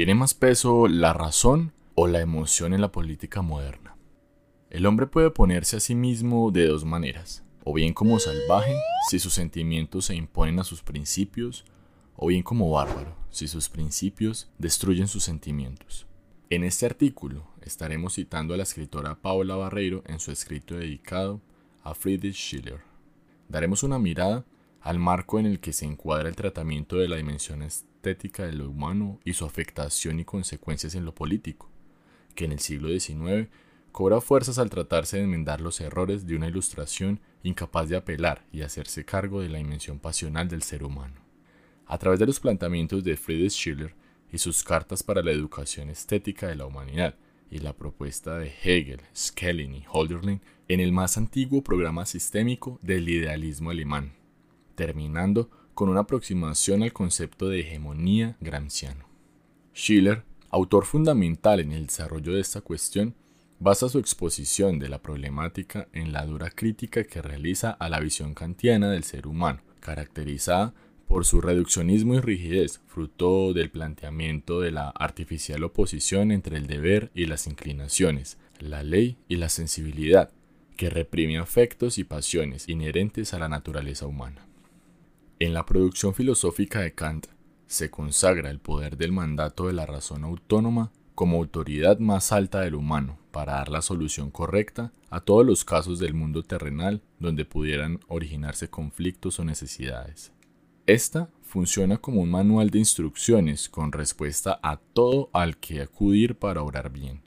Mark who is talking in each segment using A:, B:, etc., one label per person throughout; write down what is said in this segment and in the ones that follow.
A: ¿Tiene más peso la razón o la emoción en la política moderna? El hombre puede oponerse a sí mismo de dos maneras, o bien como salvaje, si sus sentimientos se imponen a sus principios, o bien como bárbaro, si sus principios destruyen sus sentimientos. En este artículo estaremos citando a la escritora Paola Barreiro en su escrito dedicado a Friedrich Schiller. Daremos una mirada al marco en el que se encuadra el tratamiento de la dimensión estética de lo humano y su afectación y consecuencias en lo político, que en el siglo XIX cobra fuerzas al tratarse de enmendar los errores de una ilustración incapaz de apelar y hacerse cargo de la dimensión pasional del ser humano. A través de los planteamientos de Friedrich Schiller, y sus cartas para la educación estética de la humanidad y la propuesta de Hegel, Schelling y Hölderlin en el más antiguo programa sistémico del idealismo alemán, terminando con una aproximación al concepto de hegemonía gramsciano. Schiller, autor fundamental en el desarrollo de esta cuestión, basa su exposición de la problemática en la dura crítica que realiza a la visión kantiana del ser humano, caracterizada por su reduccionismo y rigidez, fruto del planteamiento de la artificial oposición entre el deber y las inclinaciones, la ley y la sensibilidad, que reprime afectos y pasiones inherentes a la naturaleza humana. En la producción filosófica de Kant se consagra el poder del mandato de la razón autónoma como autoridad más alta del humano para dar la solución correcta a todos los casos del mundo terrenal donde pudieran originarse conflictos o necesidades. Esta funciona como un manual de instrucciones con respuesta a todo al que acudir para orar bien.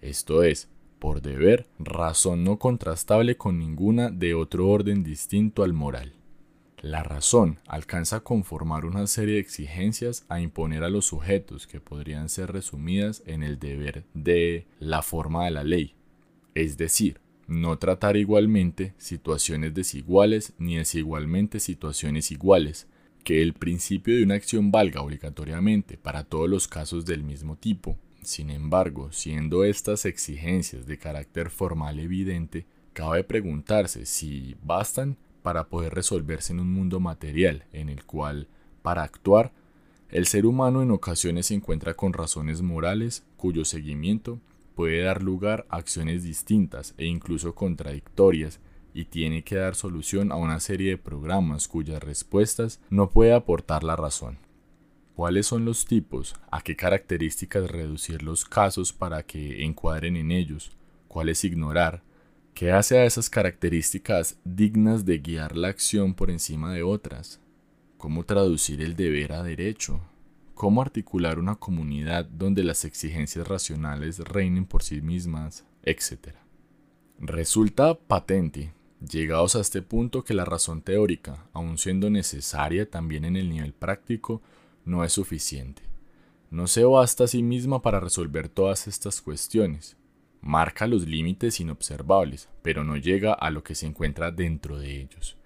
A: Esto es, por deber, razón no contrastable con ninguna de otro orden distinto al moral. La razón alcanza a conformar una serie de exigencias a imponer a los sujetos que podrían ser resumidas en el deber de la forma de la ley, es decir, no tratar igualmente situaciones desiguales ni desigualmente situaciones iguales, que el principio de una acción valga obligatoriamente para todos los casos del mismo tipo. Sin embargo, siendo estas exigencias de carácter formal evidente, cabe preguntarse si bastan para poder resolverse en un mundo material en el cual, para actuar, el ser humano en ocasiones se encuentra con razones morales cuyo seguimiento puede dar lugar a acciones distintas e incluso contradictorias y tiene que dar solución a una serie de programas cuyas respuestas no puede aportar la razón. ¿Cuáles son los tipos? ¿A qué características reducir los casos para que encuadren en ellos? ¿Cuáles ignorar? ¿Qué hace a esas características dignas de guiar la acción por encima de otras? ¿Cómo traducir el deber a derecho? ¿Cómo articular una comunidad donde las exigencias racionales reinen por sí mismas, etcétera? Resulta patente Llegados a este punto que la razón teórica, aun siendo necesaria también en el nivel práctico, no es suficiente. No se basta a sí misma para resolver todas estas cuestiones. Marca los límites inobservables, pero no llega a lo que se encuentra dentro de ellos,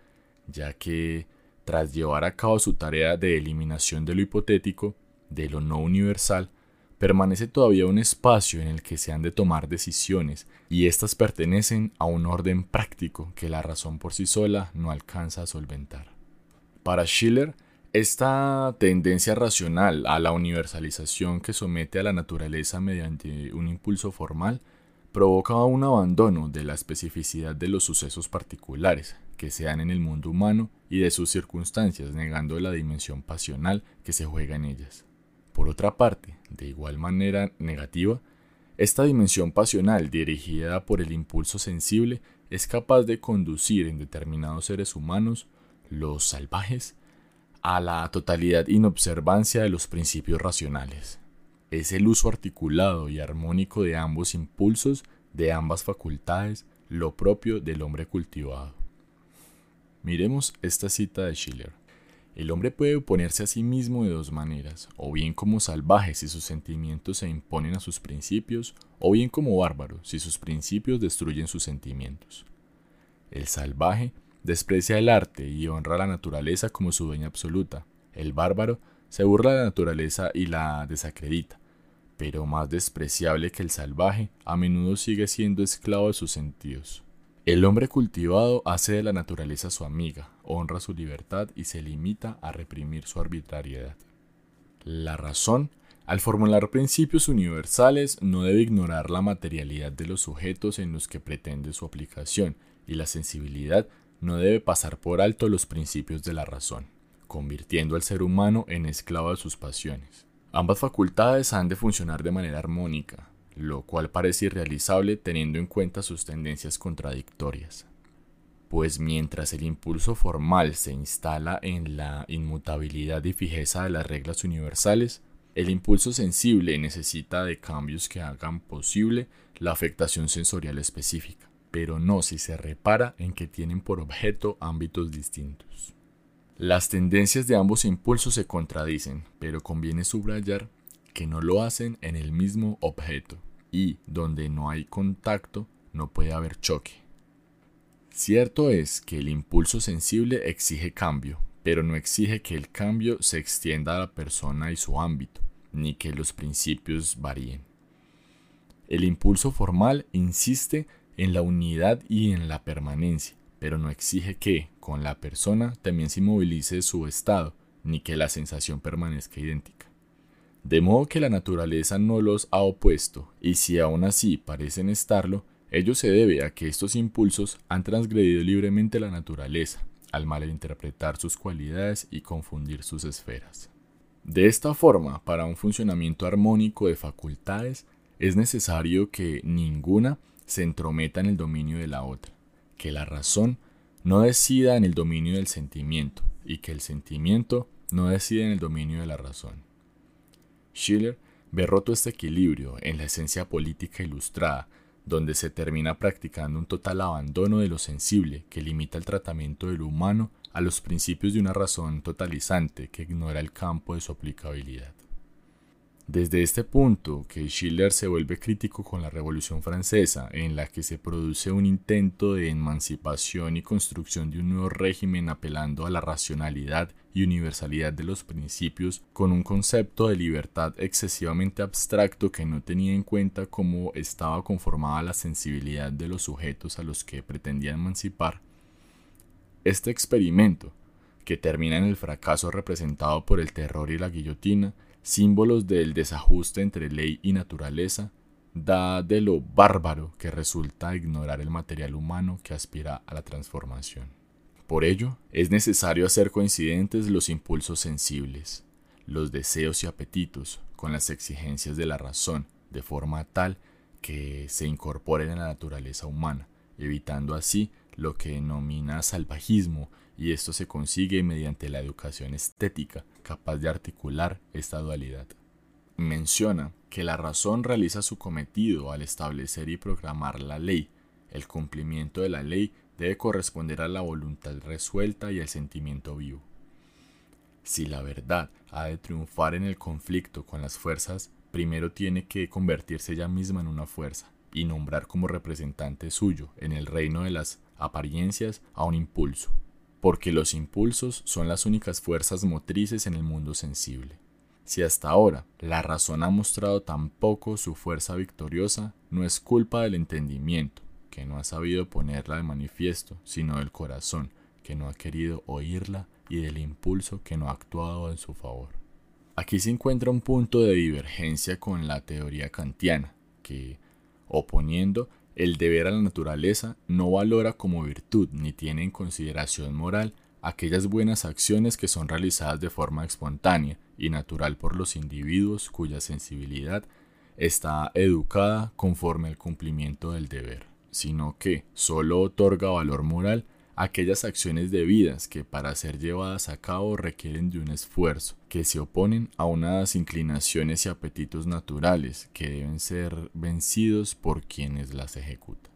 A: ya que, tras llevar a cabo su tarea de eliminación de lo hipotético, de lo no universal, permanece todavía un espacio en el que se han de tomar decisiones y éstas pertenecen a un orden práctico que la razón por sí sola no alcanza a solventar. Para Schiller, esta tendencia racional a la universalización que somete a la naturaleza mediante un impulso formal provoca un abandono de la especificidad de los sucesos particulares que se dan en el mundo humano y de sus circunstancias, negando la dimensión pasional que se juega en ellas. Por otra parte, de igual manera negativa, esta dimensión pasional dirigida por el impulso sensible es capaz de conducir en determinados seres humanos, los salvajes, a la totalidad inobservancia de los principios racionales. Es el uso articulado y armónico de ambos impulsos, de ambas facultades, lo propio del hombre cultivado. Miremos esta cita de Schiller. El hombre puede oponerse a sí mismo de dos maneras, o bien como salvaje si sus sentimientos se imponen a sus principios, o bien como bárbaro si sus principios destruyen sus sentimientos. El salvaje desprecia el arte y honra a la naturaleza como su dueña absoluta. El bárbaro se burla de la naturaleza y la desacredita. Pero más despreciable que el salvaje, a menudo sigue siendo esclavo de sus sentidos. El hombre cultivado hace de la naturaleza su amiga, honra su libertad y se limita a reprimir su arbitrariedad. La razón Al formular principios universales no debe ignorar la materialidad de los sujetos en los que pretende su aplicación y la sensibilidad no debe pasar por alto los principios de la razón, convirtiendo al ser humano en esclavo de sus pasiones. Ambas facultades han de funcionar de manera armónica, lo cual parece irrealizable teniendo en cuenta sus tendencias contradictorias. Pues mientras el impulso formal se instala en la inmutabilidad y fijeza de las reglas universales, el impulso sensible necesita de cambios que hagan posible la afectación sensorial específica pero no si se repara en que tienen por objeto ámbitos distintos. Las tendencias de ambos impulsos se contradicen, pero conviene subrayar que no lo hacen en el mismo objeto, y donde no hay contacto no puede haber choque. Cierto es que el impulso sensible exige cambio, pero no exige que el cambio se extienda a la persona y su ámbito, ni que los principios varíen. El impulso formal insiste en la unidad y en la permanencia, pero no exige que, con la persona, también se inmovilice su estado, ni que la sensación permanezca idéntica. De modo que la naturaleza no los ha opuesto, y si aún así parecen estarlo, ello se debe a que estos impulsos han transgredido libremente la naturaleza, al malinterpretar sus cualidades y confundir sus esferas. De esta forma, para un funcionamiento armónico de facultades, es necesario que ninguna se entrometa en el dominio de la otra, que la razón no decida en el dominio del sentimiento y que el sentimiento no decida en el dominio de la razón. Schiller ve roto este equilibrio en la esencia política ilustrada, donde se termina practicando un total abandono de lo sensible que limita el tratamiento del humano a los principios de una razón totalizante que ignora el campo de su aplicabilidad. Desde este punto que Schiller se vuelve crítico con la Revolución Francesa, en la que se produce un intento de emancipación y construcción de un nuevo régimen apelando a la racionalidad y universalidad de los principios con un concepto de libertad excesivamente abstracto que no tenía en cuenta cómo estaba conformada la sensibilidad de los sujetos a los que pretendía emancipar. Este experimento, que termina en el fracaso representado por el terror y la guillotina, símbolos del desajuste entre ley y naturaleza, da de lo bárbaro que resulta ignorar el material humano que aspira a la transformación. Por ello, es necesario hacer coincidentes los impulsos sensibles, los deseos y apetitos con las exigencias de la razón, de forma tal que se incorporen a la naturaleza humana, evitando así lo que denomina salvajismo y esto se consigue mediante la educación estética, capaz de articular esta dualidad. Menciona que la razón realiza su cometido al establecer y programar la ley. El cumplimiento de la ley debe corresponder a la voluntad resuelta y al sentimiento vivo. Si la verdad ha de triunfar en el conflicto con las fuerzas, primero tiene que convertirse ella misma en una fuerza y nombrar como representante suyo en el reino de las apariencias a un impulso porque los impulsos son las únicas fuerzas motrices en el mundo sensible. Si hasta ahora la razón ha mostrado tan poco su fuerza victoriosa, no es culpa del entendimiento, que no ha sabido ponerla de manifiesto, sino del corazón, que no ha querido oírla, y del impulso que no ha actuado en su favor. Aquí se encuentra un punto de divergencia con la teoría kantiana, que, oponiendo el deber a la naturaleza no valora como virtud ni tiene en consideración moral aquellas buenas acciones que son realizadas de forma espontánea y natural por los individuos cuya sensibilidad está educada conforme al cumplimiento del deber, sino que sólo otorga valor moral aquellas acciones debidas que para ser llevadas a cabo requieren de un esfuerzo, que se oponen a unas inclinaciones y apetitos naturales que deben ser vencidos por quienes las ejecutan.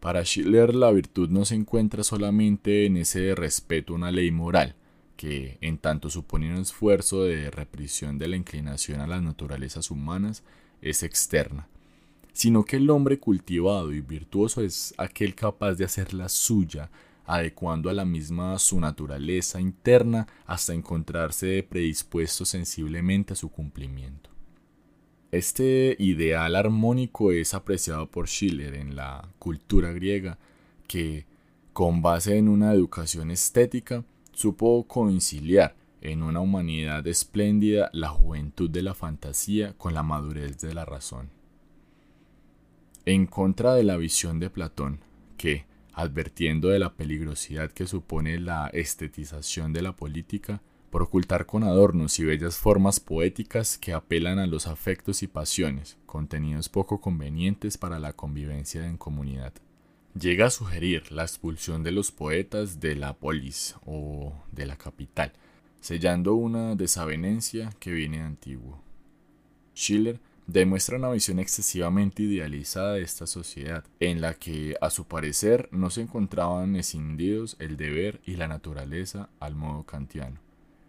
A: Para Schiller la virtud no se encuentra solamente en ese respeto a una ley moral, que en tanto supone un esfuerzo de represión de la inclinación a las naturalezas humanas, es externa, sino que el hombre cultivado y virtuoso es aquel capaz de hacerla suya, adecuando a la misma su naturaleza interna hasta encontrarse predispuesto sensiblemente a su cumplimiento. Este ideal armónico es apreciado por Schiller en la cultura griega, que, con base en una educación estética, supo conciliar en una humanidad espléndida la juventud de la fantasía con la madurez de la razón. En contra de la visión de Platón, que, advirtiendo de la peligrosidad que supone la estetización de la política, por ocultar con adornos y bellas formas poéticas que apelan a los afectos y pasiones, contenidos poco convenientes para la convivencia en comunidad. Llega a sugerir la expulsión de los poetas de la polis o de la capital, sellando una desavenencia que viene de antiguo. Schiller demuestra una visión excesivamente idealizada de esta sociedad, en la que, a su parecer, no se encontraban escindidos el deber y la naturaleza al modo kantiano,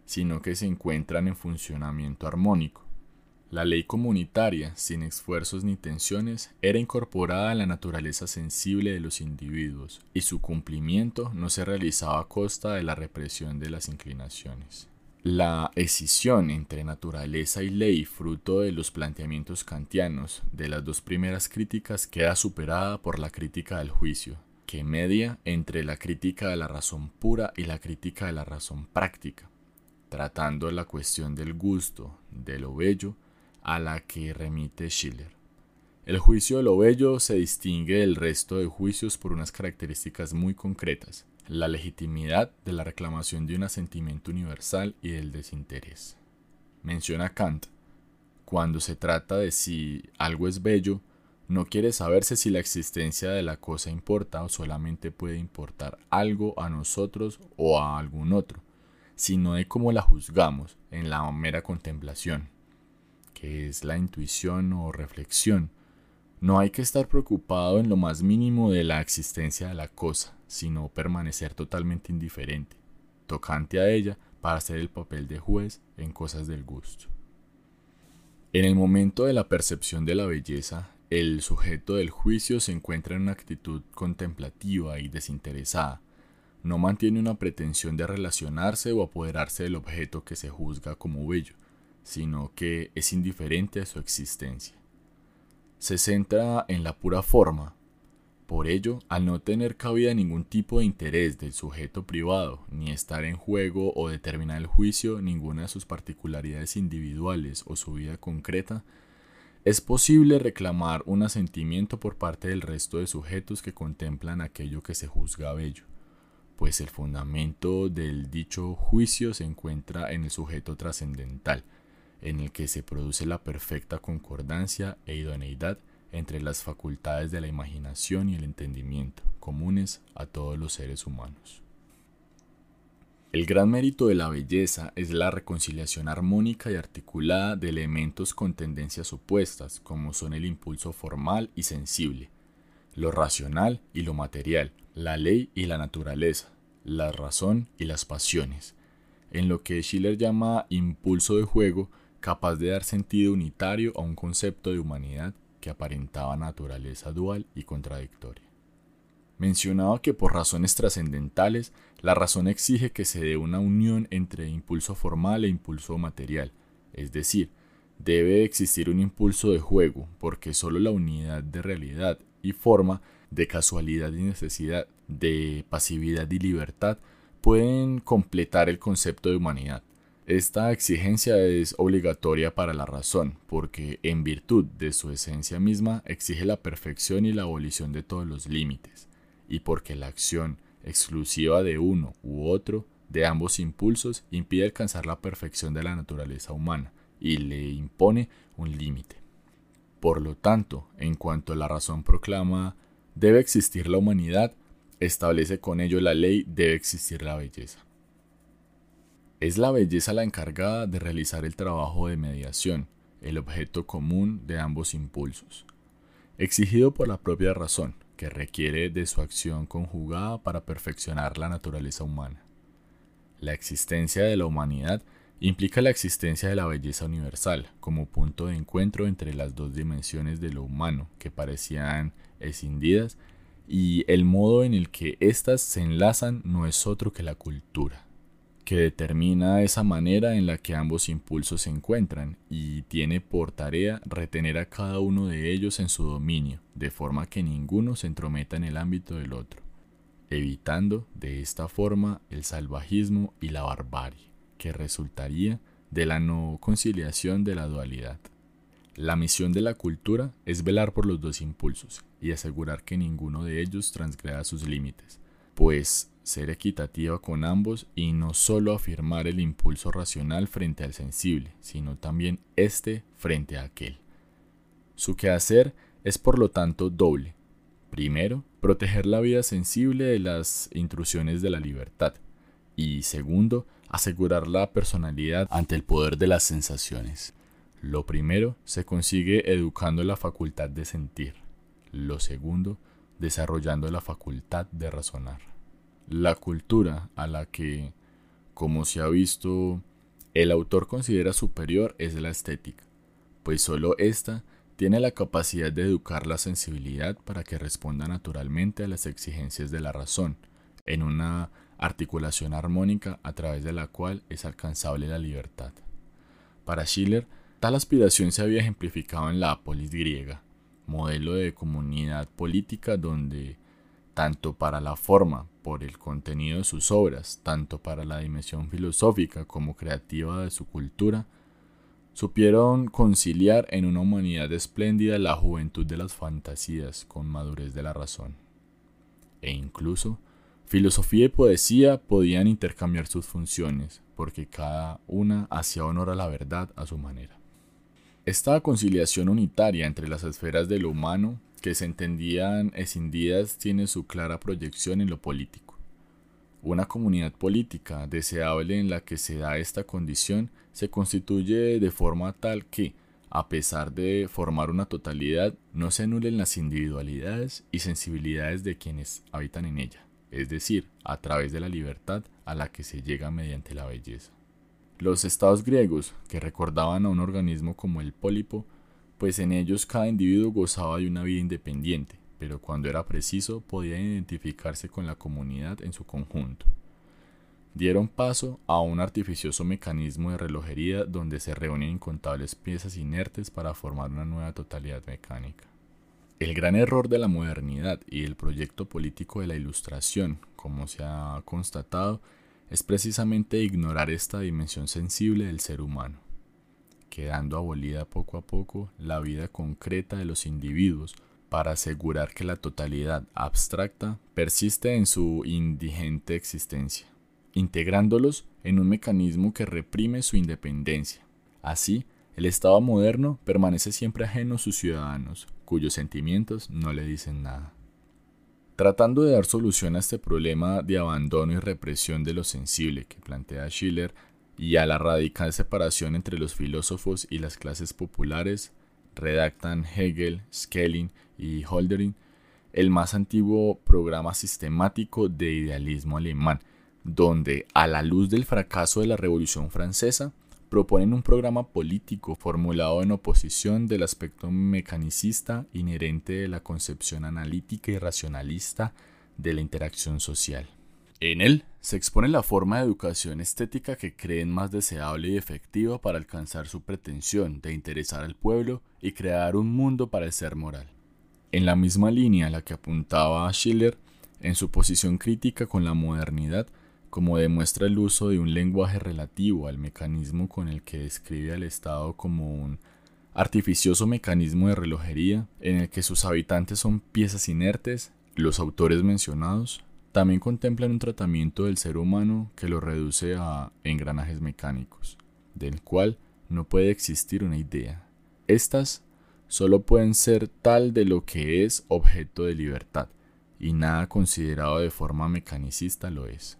A: sino que se encuentran en funcionamiento armónico, la ley comunitaria, sin esfuerzos ni tensiones, era incorporada a la naturaleza sensible de los individuos, y su cumplimiento no se realizaba a costa de la represión de las inclinaciones. La escisión entre naturaleza y ley, fruto de los planteamientos kantianos de las dos primeras críticas, queda superada por la crítica del juicio, que media entre la crítica de la razón pura y la crítica de la razón práctica, tratando la cuestión del gusto, de lo bello, a la que remite Schiller. El juicio de lo bello se distingue del resto de juicios por unas características muy concretas, la legitimidad de la reclamación de un asentimiento universal y del desinterés. Menciona Kant, cuando se trata de si algo es bello, no quiere saberse si la existencia de la cosa importa o solamente puede importar algo a nosotros o a algún otro, sino de cómo la juzgamos en la mera contemplación que es la intuición o reflexión, no hay que estar preocupado en lo más mínimo de la existencia de la cosa, sino permanecer totalmente indiferente, tocante a ella para hacer el papel de juez en cosas del gusto. En el momento de la percepción de la belleza, el sujeto del juicio se encuentra en una actitud contemplativa y desinteresada. No mantiene una pretensión de relacionarse o apoderarse del objeto que se juzga como bello, sino que es indiferente a su existencia. Se centra en la pura forma. Por ello, al no tener cabida ningún tipo de interés del sujeto privado, ni estar en juego o determinar el juicio ninguna de sus particularidades individuales o su vida concreta, es posible reclamar un asentimiento por parte del resto de sujetos que contemplan aquello que se juzga bello, pues el fundamento del dicho juicio se encuentra en el sujeto trascendental, en el que se produce la perfecta concordancia e idoneidad entre las facultades de la imaginación y el entendimiento, comunes a todos los seres humanos. El gran mérito de la belleza es la reconciliación armónica y articulada de elementos con tendencias opuestas, como son el impulso formal y sensible, lo racional y lo material, la ley y la naturaleza, la razón y las pasiones, en lo que Schiller llama impulso de juego, capaz de dar sentido unitario a un concepto de humanidad que aparentaba naturaleza dual y contradictoria. Mencionaba que por razones trascendentales, la razón exige que se dé una unión entre impulso formal e impulso material, es decir, debe existir un impulso de juego, porque sólo la unidad de realidad y forma, de casualidad y necesidad, de pasividad y libertad, pueden completar el concepto de humanidad. Esta exigencia es obligatoria para la razón, porque en virtud de su esencia misma exige la perfección y la abolición de todos los límites, y porque la acción exclusiva de uno u otro de ambos impulsos impide alcanzar la perfección de la naturaleza humana y le impone un límite. Por lo tanto, en cuanto la razón proclama debe existir la humanidad, establece con ello la ley debe existir la belleza. Es la belleza la encargada de realizar el trabajo de mediación, el objeto común de ambos impulsos, exigido por la propia razón, que requiere de su acción conjugada para perfeccionar la naturaleza humana. La existencia de la humanidad implica la existencia de la belleza universal como punto de encuentro entre las dos dimensiones de lo humano que parecían escindidas y el modo en el que éstas se enlazan no es otro que la cultura que determina esa manera en la que ambos impulsos se encuentran y tiene por tarea retener a cada uno de ellos en su dominio, de forma que ninguno se entrometa en el ámbito del otro, evitando de esta forma el salvajismo y la barbarie, que resultaría de la no conciliación de la dualidad. La misión de la cultura es velar por los dos impulsos y asegurar que ninguno de ellos transgreda sus límites, pues ser equitativa con ambos y no solo afirmar el impulso racional frente al sensible, sino también este frente a aquel. Su quehacer es por lo tanto doble. Primero, proteger la vida sensible de las intrusiones de la libertad. Y segundo, asegurar la personalidad ante el poder de las sensaciones. Lo primero se consigue educando la facultad de sentir. Lo segundo, desarrollando la facultad de razonar. La cultura a la que, como se ha visto, el autor considera superior es la estética, pues sólo ésta tiene la capacidad de educar la sensibilidad para que responda naturalmente a las exigencias de la razón, en una articulación armónica a través de la cual es alcanzable la libertad. Para Schiller, tal aspiración se había ejemplificado en la polis griega, modelo de comunidad política donde tanto para la forma, por el contenido de sus obras, tanto para la dimensión filosófica como creativa de su cultura, supieron conciliar en una humanidad espléndida la juventud de las fantasías con madurez de la razón. E incluso, filosofía y poesía podían intercambiar sus funciones, porque cada una hacía honor a la verdad a su manera. Esta conciliación unitaria entre las esferas de lo humano que se entendían escindidas tiene su clara proyección en lo político. Una comunidad política deseable en la que se da esta condición se constituye de forma tal que, a pesar de formar una totalidad, no se anulen las individualidades y sensibilidades de quienes habitan en ella, es decir, a través de la libertad a la que se llega mediante la belleza. Los estados griegos, que recordaban a un organismo como el pólipo, pues en ellos cada individuo gozaba de una vida independiente, pero cuando era preciso podía identificarse con la comunidad en su conjunto. Dieron paso a un artificioso mecanismo de relojería donde se reúnen incontables piezas inertes para formar una nueva totalidad mecánica. El gran error de la modernidad y el proyecto político de la Ilustración, como se ha constatado, es precisamente ignorar esta dimensión sensible del ser humano quedando abolida poco a poco la vida concreta de los individuos para asegurar que la totalidad abstracta persiste en su indigente existencia, integrándolos en un mecanismo que reprime su independencia. Así, el Estado moderno permanece siempre ajeno a sus ciudadanos, cuyos sentimientos no le dicen nada. Tratando de dar solución a este problema de abandono y represión de lo sensible que plantea Schiller y a la radical separación entre los filósofos y las clases populares, redactan Hegel, Schelling y Holderlin el más antiguo programa sistemático de idealismo alemán, donde, a la luz del fracaso de la Revolución Francesa, proponen un programa político formulado en oposición del aspecto mecanicista inherente de la concepción analítica y racionalista de la interacción social. En él se expone la forma de educación estética que creen más deseable y efectiva para alcanzar su pretensión de interesar al pueblo y crear un mundo para el ser moral. En la misma línea a la que apuntaba Schiller en su posición crítica con la modernidad, como demuestra el uso de un lenguaje relativo al mecanismo con el que describe al Estado como un artificioso mecanismo de relojería en el que sus habitantes son piezas inertes, los autores mencionados también contemplan un tratamiento del ser humano que lo reduce a engranajes mecánicos, del cual no puede existir una idea. Estas solo pueden ser tal de lo que es objeto de libertad, y nada considerado de forma mecanicista lo es.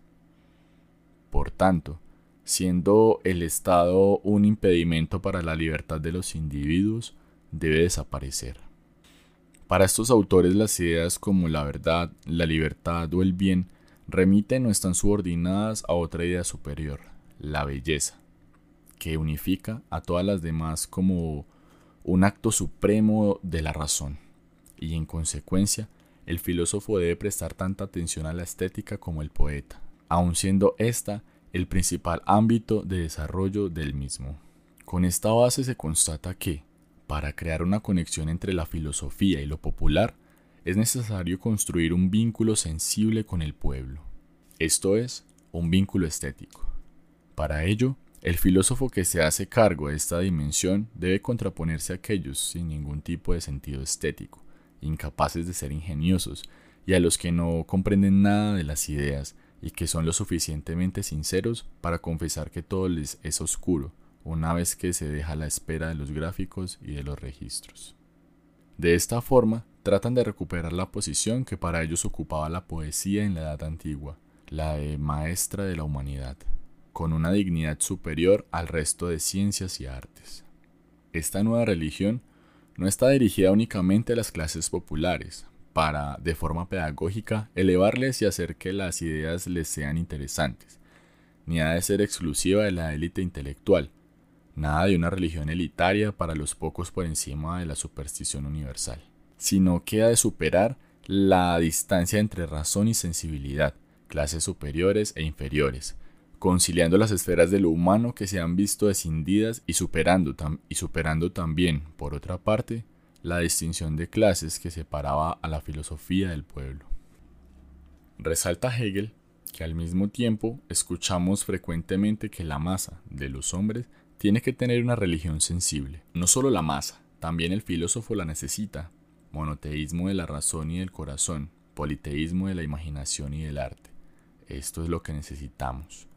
A: Por tanto, siendo el Estado un impedimento para la libertad de los individuos, debe desaparecer. Para estos autores las ideas como la verdad, la libertad o el bien remiten o están subordinadas a otra idea superior, la belleza, que unifica a todas las demás como un acto supremo de la razón, y en consecuencia el filósofo debe prestar tanta atención a la estética como el poeta, aun siendo ésta el principal ámbito de desarrollo del mismo. Con esta base se constata que, para crear una conexión entre la filosofía y lo popular, es necesario construir un vínculo sensible con el pueblo, esto es, un vínculo estético. Para ello, el filósofo que se hace cargo de esta dimensión debe contraponerse a aquellos sin ningún tipo de sentido estético, incapaces de ser ingeniosos, y a los que no comprenden nada de las ideas y que son lo suficientemente sinceros para confesar que todo les es oscuro, una vez que se deja la espera de los gráficos y de los registros. De esta forma, tratan de recuperar la posición que para ellos ocupaba la poesía en la Edad Antigua, la de maestra de la humanidad con una dignidad superior al resto de ciencias y artes. Esta nueva religión no está dirigida únicamente a las clases populares, para, de forma pedagógica, elevarles y hacer que las ideas les sean interesantes, ni ha de ser exclusiva de la élite intelectual, nada de una religión elitaria para los pocos por encima de la superstición universal, sino que ha de superar la distancia entre razón y sensibilidad, clases superiores e inferiores, conciliando las esferas de lo humano que se han visto escindidas y superando, y superando también, por otra parte, la distinción de clases que separaba a la filosofía del pueblo. Resalta Hegel que al mismo tiempo escuchamos frecuentemente que la masa de los hombres tiene que tener una religión sensible. No solo la masa, también el filósofo la necesita. Monoteísmo de la razón y del corazón, politeísmo de la imaginación y del arte. Esto es lo que necesitamos.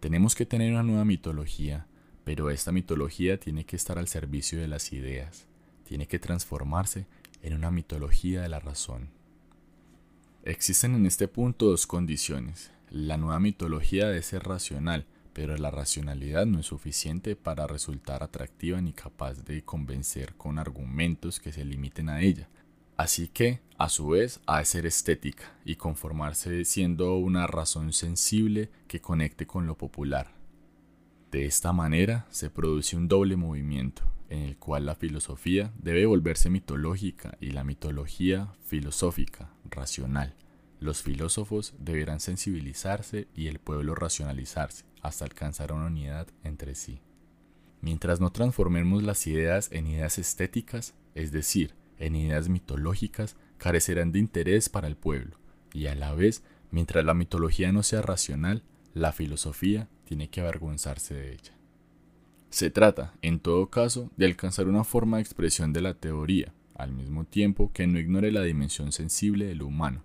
A: Tenemos que tener una nueva mitología, pero esta mitología tiene que estar al servicio de las ideas, tiene que transformarse en una mitología de la razón. Existen en este punto dos condiciones. La nueva mitología debe ser racional, pero la racionalidad no es suficiente para resultar atractiva ni capaz de convencer con argumentos que se limiten a ella. Así que, a su vez, ha de ser estética y conformarse siendo una razón sensible que conecte con lo popular. De esta manera se produce un doble movimiento, en el cual la filosofía debe volverse mitológica y la mitología filosófica, racional. Los filósofos deberán sensibilizarse y el pueblo racionalizarse hasta alcanzar una unidad entre sí. Mientras no transformemos las ideas en ideas estéticas, es decir, en ideas mitológicas, carecerán de interés para el pueblo, y a la vez, mientras la mitología no sea racional, la filosofía tiene que avergonzarse de ella. Se trata, en todo caso, de alcanzar una forma de expresión de la teoría, al mismo tiempo que no ignore la dimensión sensible de lo humano,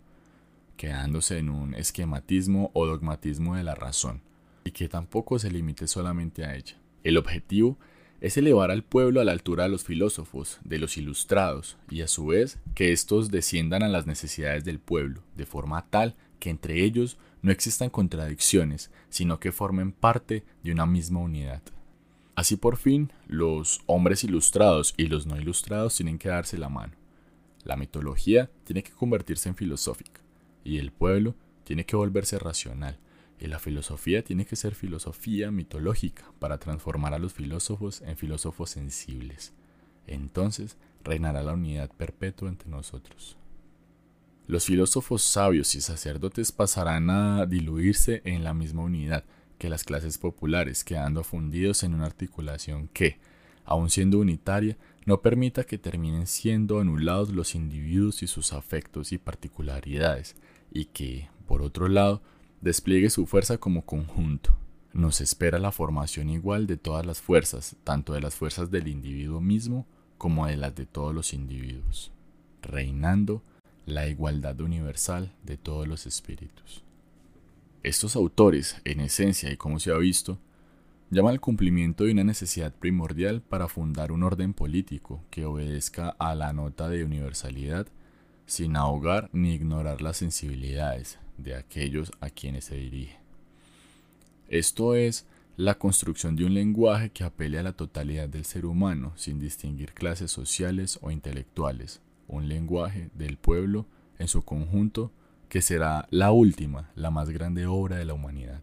A: quedándose en un esquematismo o dogmatismo de la razón, y que tampoco se limite solamente a ella. El objetivo es elevar al pueblo a la altura de los filósofos, de los ilustrados, y a su vez que éstos desciendan a las necesidades del pueblo, de forma tal que entre ellos no existan contradicciones, sino que formen parte de una misma unidad. Así por fin, los hombres ilustrados y los no ilustrados tienen que darse la mano. La mitología tiene que convertirse en filosófica, y el pueblo tiene que volverse racional, y la filosofía tiene que ser filosofía mitológica para transformar a los filósofos en filósofos sensibles. Entonces reinará la unidad perpetua entre nosotros. Los filósofos sabios y sacerdotes pasarán a diluirse en la misma unidad que las clases populares, quedando fundidos en una articulación que, aun siendo unitaria, no permita que terminen siendo anulados los individuos y sus afectos y particularidades, y que, por otro lado, despliegue su fuerza como conjunto. Nos espera la formación igual de todas las fuerzas, tanto de las fuerzas del individuo mismo como de las de todos los individuos, reinando la igualdad universal de todos los espíritus. Estos autores, en esencia y como se ha visto, llaman al cumplimiento de una necesidad primordial para fundar un orden político que obedezca a la nota de universalidad sin ahogar ni ignorar las sensibilidades, de aquellos a quienes se dirige. Esto es la construcción de un lenguaje que apele a la totalidad del ser humano sin distinguir clases sociales o intelectuales, un lenguaje del pueblo en su conjunto que será la última, la más grande obra de la humanidad.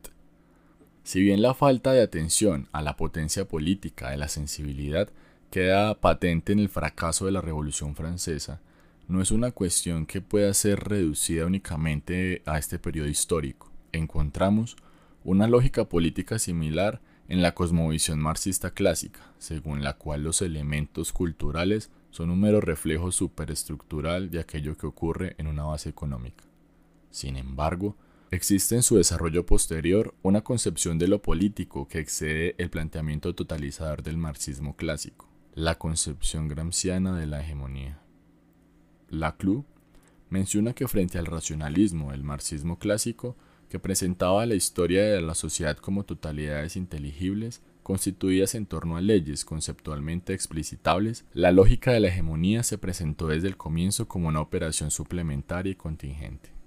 A: Si bien la falta de atención a la potencia política de la sensibilidad queda patente en el fracaso de la Revolución Francesa, no es una cuestión que pueda ser reducida únicamente a este periodo histórico. Encontramos una lógica política similar en la cosmovisión marxista clásica, según la cual los elementos culturales son un mero reflejo superestructural de aquello que ocurre en una base económica. Sin embargo, Existe en su desarrollo posterior una concepción de lo político que excede el planteamiento totalizador del marxismo clásico, la concepción gramsciana de la hegemonía. Laclau menciona que frente al racionalismo del marxismo clásico, que presentaba la historia de la sociedad como totalidades inteligibles, constituidas en torno a leyes conceptualmente explicitables, la lógica de la hegemonía se presentó desde el comienzo como una operación suplementaria y contingente.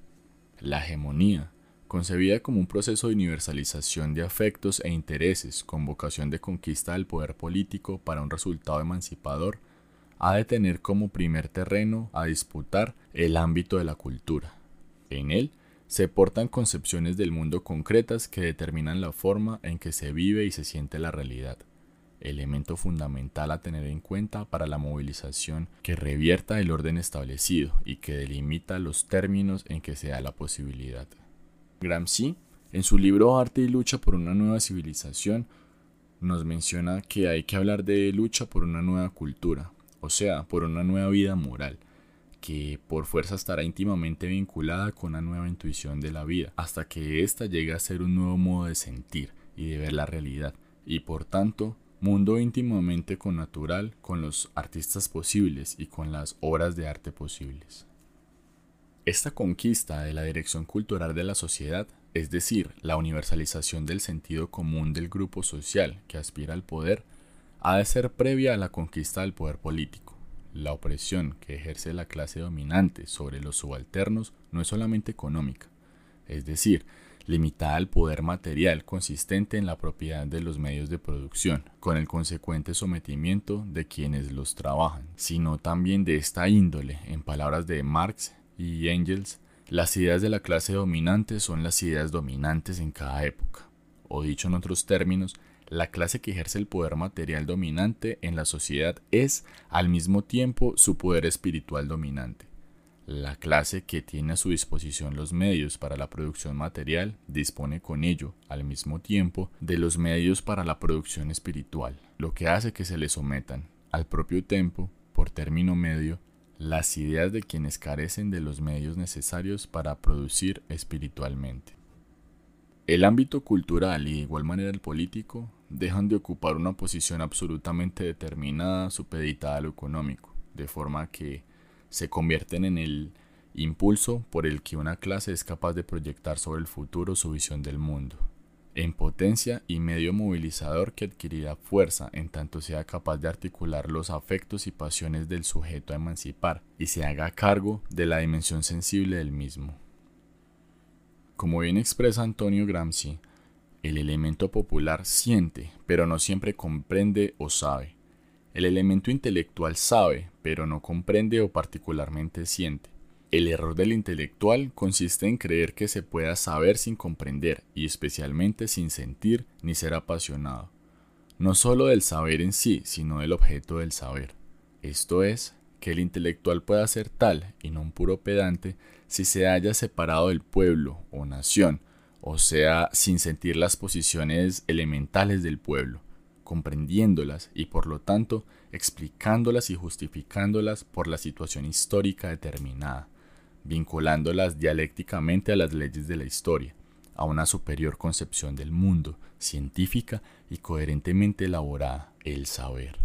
A: La hegemonía, concebida como un proceso de universalización de afectos e intereses con vocación de conquista del poder político para un resultado emancipador, ha de tener como primer terreno a disputar el ámbito de la cultura. En él se portan concepciones del mundo concretas que determinan la forma en que se vive y se siente la realidad, elemento fundamental a tener en cuenta para la movilización que revierta el orden establecido y que delimita los términos en que se da la posibilidad. Gramsci, en su libro Arte y lucha por una nueva civilización, nos menciona que hay que hablar de lucha por una nueva cultura, o sea, por una nueva vida moral, que por fuerza estará íntimamente vinculada con una nueva intuición de la vida, hasta que ésta llegue a ser un nuevo modo de sentir y de ver la realidad, y por tanto mundo íntimamente connatural con los artistas posibles y con las obras de arte posibles. Esta conquista de la dirección cultural de la sociedad, es decir, la universalización del sentido común del grupo social que aspira al poder, ha de ser previa a la conquista del poder político. La opresión que ejerce la clase dominante sobre los subalternos no es solamente económica, es decir, limitada al poder material consistente en la propiedad de los medios de producción, con el consecuente sometimiento de quienes los trabajan, sino también de esta índole, en palabras de Marx y Engels, las ideas de la clase dominante son las ideas dominantes en cada época, o dicho en otros términos, la clase que ejerce el poder material dominante en la sociedad es al mismo tiempo su poder espiritual dominante. La clase que tiene a su disposición los medios para la producción material dispone con ello, al mismo tiempo, de los medios para la producción espiritual, lo que hace que se le sometan, al propio tiempo, por término medio, las ideas de quienes carecen de los medios necesarios para producir espiritualmente. El ámbito cultural y de igual manera el político dejan de ocupar una posición absolutamente determinada supeditada a lo económico, de forma que se convierten en el impulso por el que una clase es capaz de proyectar sobre el futuro su visión del mundo, en potencia y medio movilizador que adquirirá fuerza en tanto sea capaz de articular los afectos y pasiones del sujeto a emancipar y se haga cargo de la dimensión sensible del mismo. Como bien expresa Antonio Gramsci, el elemento popular siente, pero no siempre comprende o sabe. El elemento intelectual sabe, pero no comprende o particularmente siente. El error del intelectual consiste en creer que se pueda saber sin comprender y especialmente sin sentir ni ser apasionado. No solo del saber en sí, sino del objeto del saber. Esto es, que el intelectual pueda ser tal y no un puro pedante si se haya separado del pueblo o nación, o sea, sin sentir las posiciones elementales del pueblo comprendiéndolas y por lo tanto explicándolas y justificándolas por la situación histórica determinada, vinculándolas dialécticamente a las leyes de la historia, a una superior concepción del mundo, científica y coherentemente elaborada, el saber.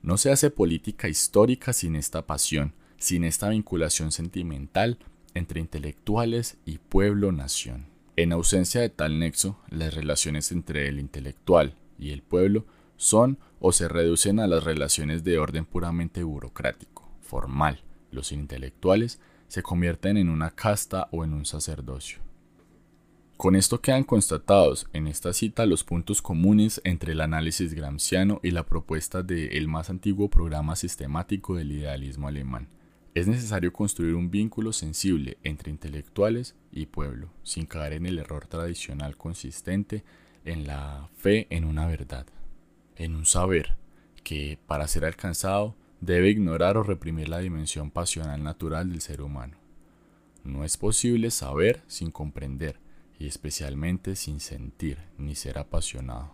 A: No se hace política histórica sin esta pasión, sin esta vinculación sentimental entre intelectuales y pueblo-nación. En ausencia de tal nexo, las relaciones entre el intelectual, y el pueblo son o se reducen a las relaciones de orden puramente burocrático, formal. Los intelectuales se convierten en una casta o en un sacerdocio. Con esto quedan constatados en esta cita los puntos comunes entre el análisis gramsciano y la propuesta del el más antiguo programa sistemático del idealismo alemán. Es necesario construir un vínculo sensible entre intelectuales y pueblo, sin caer en el error tradicional consistente en la fe en una verdad, en un saber que, para ser alcanzado, debe ignorar o reprimir la dimensión pasional natural del ser humano. No es posible saber sin comprender, y especialmente sin sentir ni ser apasionado.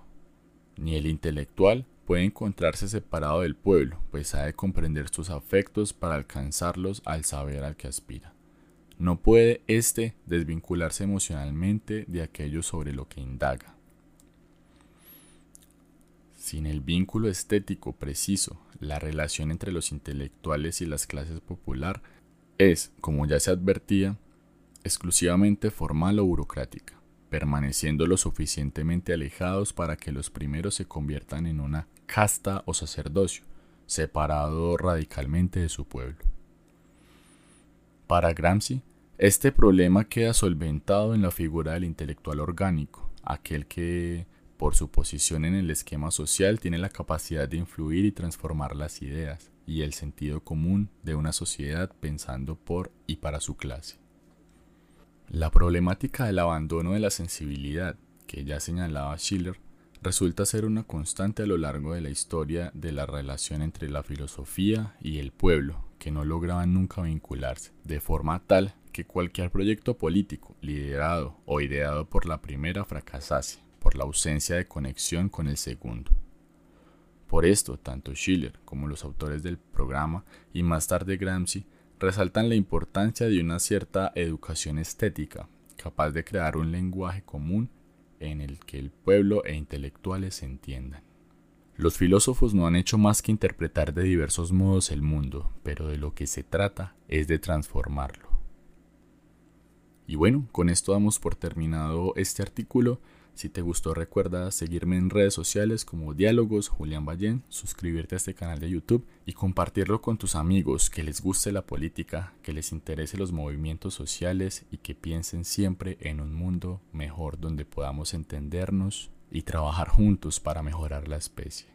A: Ni el intelectual puede encontrarse separado del pueblo, pues ha de comprender sus afectos para alcanzarlos al saber al que aspira. no puede éste desvincularse emocionalmente de aquello sobre lo que indaga. Sin el vínculo estético preciso, la relación entre los intelectuales y las clases popular es, como ya se advertía, exclusivamente formal o burocrática, permaneciendo lo suficientemente alejados para que los primeros se conviertan en una casta o sacerdocio, separado radicalmente de su pueblo. Para Gramsci, este problema queda solventado en la figura del intelectual orgánico, aquel que, por su posición en el esquema social, tiene la capacidad de influir y transformar las ideas y el sentido común de una sociedad pensando por y para su clase. La problemática del abandono de la sensibilidad, que ya señalaba Schiller, resulta ser una constante a lo largo de la historia de la relación entre la filosofía y el pueblo, que no lograban nunca vincularse, de forma tal que cualquier proyecto político, liderado o ideado por la primera, fracasase, la ausencia de conexión con el segundo. Por esto, tanto Schiller como los autores del programa y más tarde Gramsci resaltan la importancia de una cierta educación estética, capaz de crear un lenguaje común en el que el pueblo e intelectuales se entiendan. Los filósofos no han hecho más que interpretar de diversos modos el mundo, pero de lo que se trata es de transformarlo. Y bueno, con esto damos por terminado este artículo. Si te gustó recuerda seguirme en redes sociales como Diálogos Julián Ballén, suscribirte a este canal de YouTube y compartirlo con tus amigos que les guste la política, que les interese los movimientos sociales y que piensen siempre en un mundo mejor donde podamos entendernos y trabajar juntos para mejorar la especie.